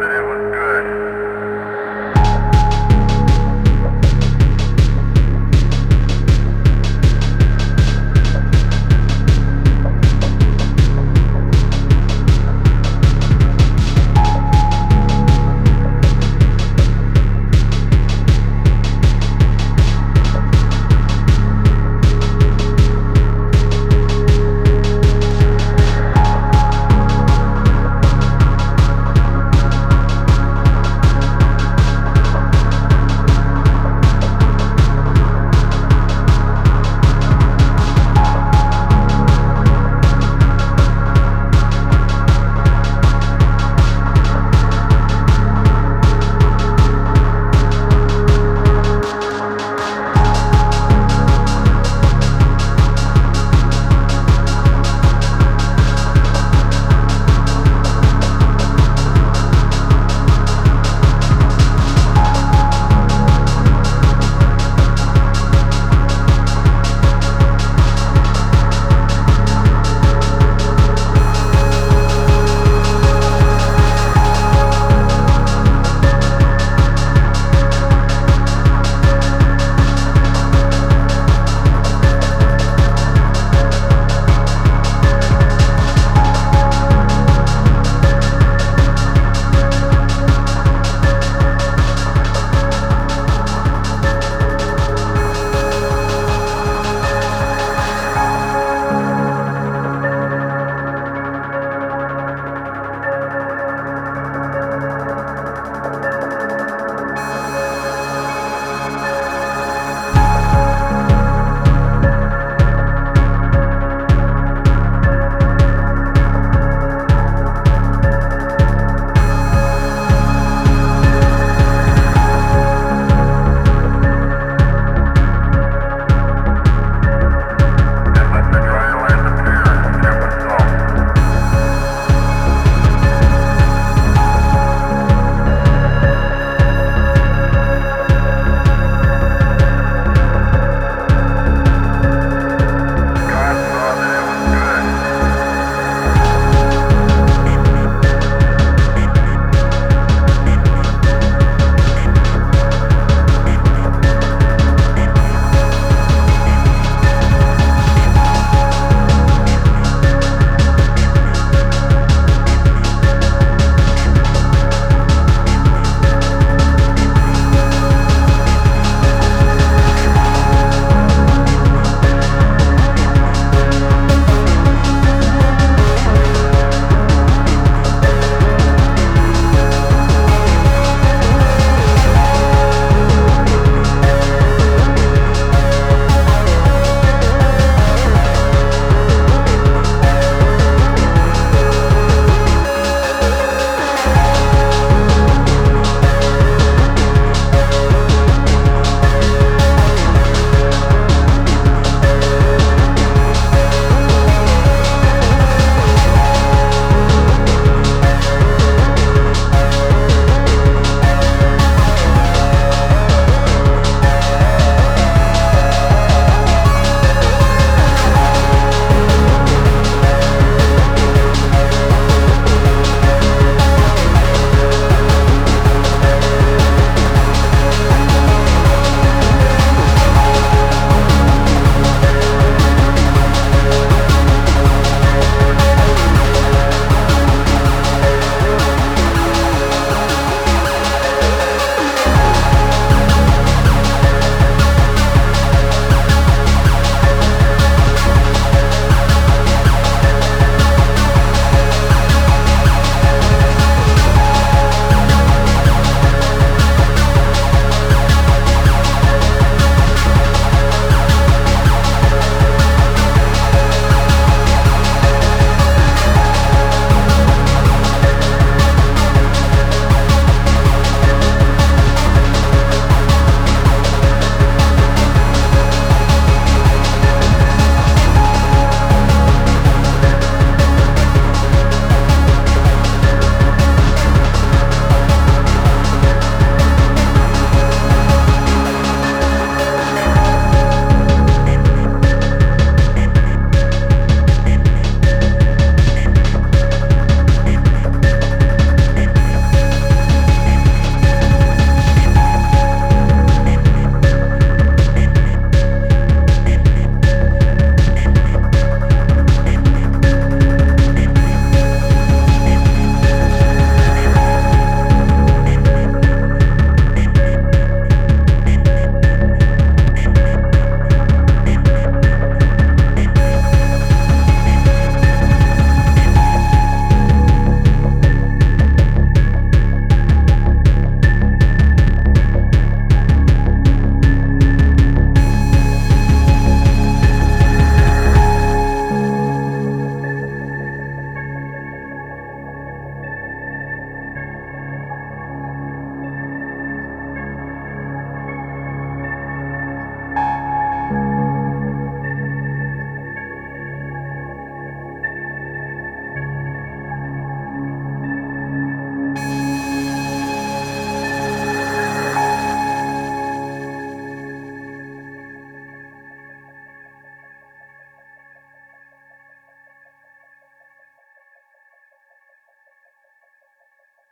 out and